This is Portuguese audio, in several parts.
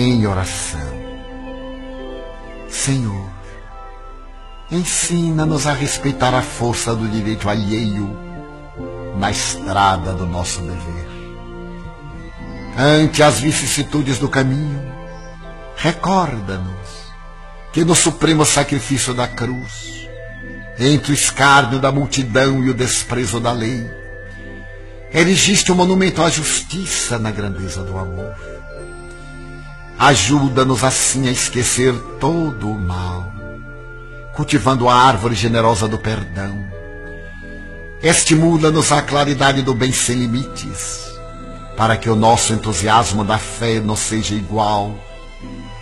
em oração. Senhor, ensina-nos a respeitar a força do direito alheio na estrada do nosso dever. Ante as vicissitudes do caminho, recorda-nos que no supremo sacrifício da cruz, entre o escárnio da multidão e o desprezo da lei, erigiste um monumento à justiça na grandeza do amor. Ajuda-nos assim a esquecer todo o mal, cultivando a árvore generosa do perdão. Estimula-nos a claridade do bem sem limites, para que o nosso entusiasmo da fé não seja igual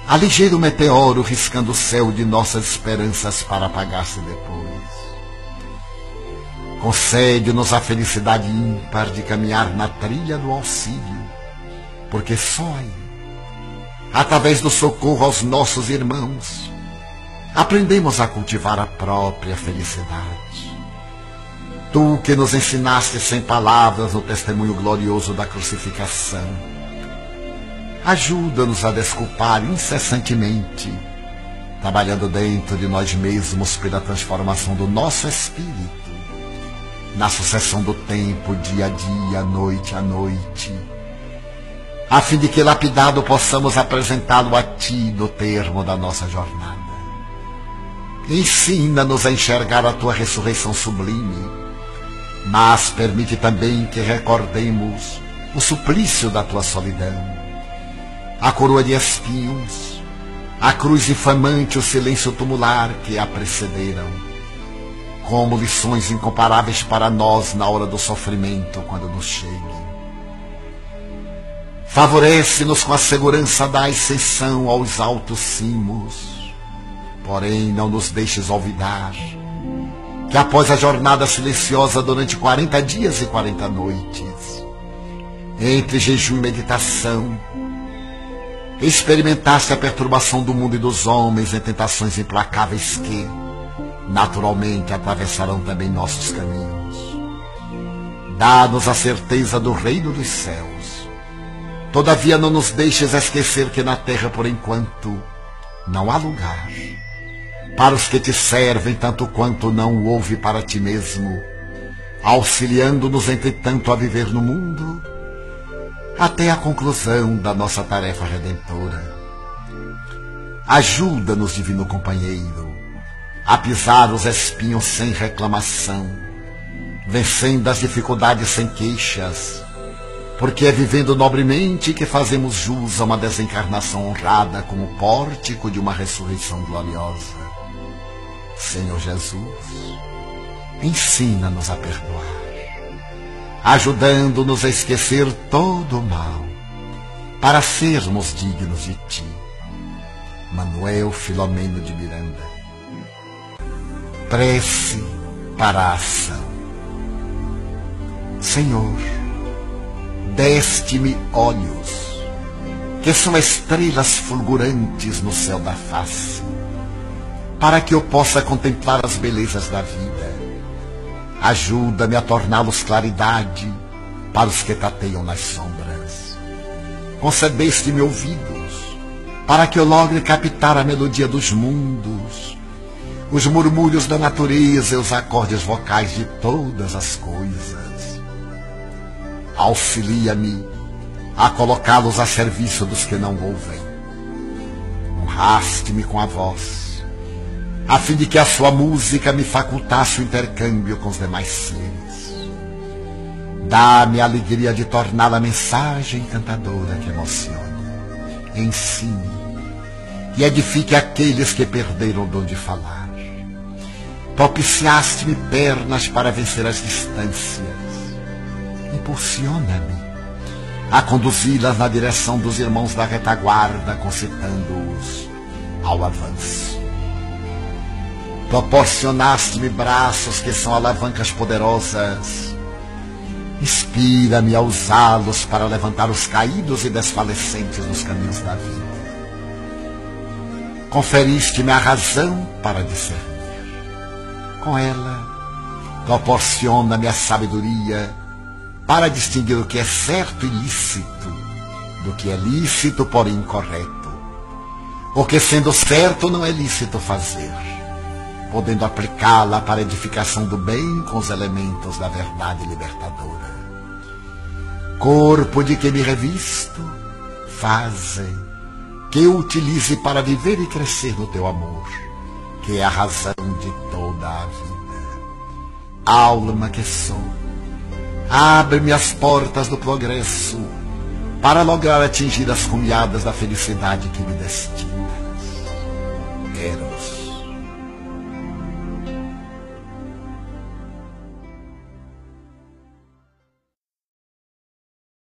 a ligeiro meteoro riscando o céu de nossas esperanças para apagar-se depois. Concede-nos a felicidade ímpar de caminhar na trilha do auxílio, porque só aí, através do socorro aos nossos irmãos, aprendemos a cultivar a própria felicidade. Tu que nos ensinaste sem palavras no testemunho glorioso da crucificação, ajuda-nos a desculpar incessantemente, trabalhando dentro de nós mesmos pela transformação do nosso espírito, na sucessão do tempo, dia a dia, noite a noite, a fim de que lapidado possamos apresentá-lo a Ti no termo da nossa jornada. Ensina-nos a enxergar a Tua ressurreição sublime, mas permite também que recordemos o suplício da Tua solidão a coroa de espinhos, a cruz infamante, o silêncio tumular que a precederam, como lições incomparáveis para nós na hora do sofrimento quando nos chegue. Favorece-nos com a segurança da ascensão aos altos cimos, porém não nos deixes olvidar que após a jornada silenciosa durante quarenta dias e quarenta noites, entre jejum e meditação, Experimentaste a perturbação do mundo e dos homens em tentações implacáveis que, naturalmente, atravessarão também nossos caminhos. Dá-nos a certeza do reino dos céus. Todavia não nos deixes esquecer que na terra, por enquanto, não há lugar para os que te servem tanto quanto não houve para ti mesmo, auxiliando-nos entretanto a viver no mundo até a conclusão da nossa tarefa redentora. Ajuda-nos, divino companheiro, a pisar os espinhos sem reclamação, vencendo as dificuldades sem queixas, porque é vivendo nobremente que fazemos jus a uma desencarnação honrada como pórtico de uma ressurreição gloriosa. Senhor Jesus, ensina-nos a perdoar ajudando-nos a esquecer todo o mal, para sermos dignos de Ti. Manuel Filomeno de Miranda. Prece para a ação. Senhor, deste-me olhos, que são estrelas fulgurantes no céu da face, para que eu possa contemplar as belezas da vida Ajuda-me a torná-los claridade para os que tateiam nas sombras. Concedeste-me ouvidos para que eu logre captar a melodia dos mundos, os murmúrios da natureza e os acordes vocais de todas as coisas. Auxilia-me a colocá-los a serviço dos que não ouvem. Honraste-me com a voz a fim de que a sua música me facultasse o intercâmbio com os demais seres. Dá-me a alegria de torná-la mensagem encantadora que emocione, ensine e edifique aqueles que perderam o dom de falar. Propiciaste-me pernas para vencer as distâncias. Impulsiona-me a conduzi-las na direção dos irmãos da retaguarda, concitando-os ao avanço. Proporcionaste-me braços que são alavancas poderosas. Inspira-me a usá-los para levantar os caídos e desfalecentes nos caminhos da vida. Conferiste-me a razão para discernir. Com ela, proporciona-me a sabedoria para distinguir o que é certo e lícito do que é lícito, porém incorreto o que sendo certo não é lícito fazer, podendo aplicá-la para a edificação do bem com os elementos da verdade libertadora. Corpo de que me revisto, faze que eu utilize para viver e crescer no teu amor, que é a razão de toda a vida. Alma que sou, abre-me as portas do progresso para lograr atingir as cunhadas da felicidade que me destinas. Eros.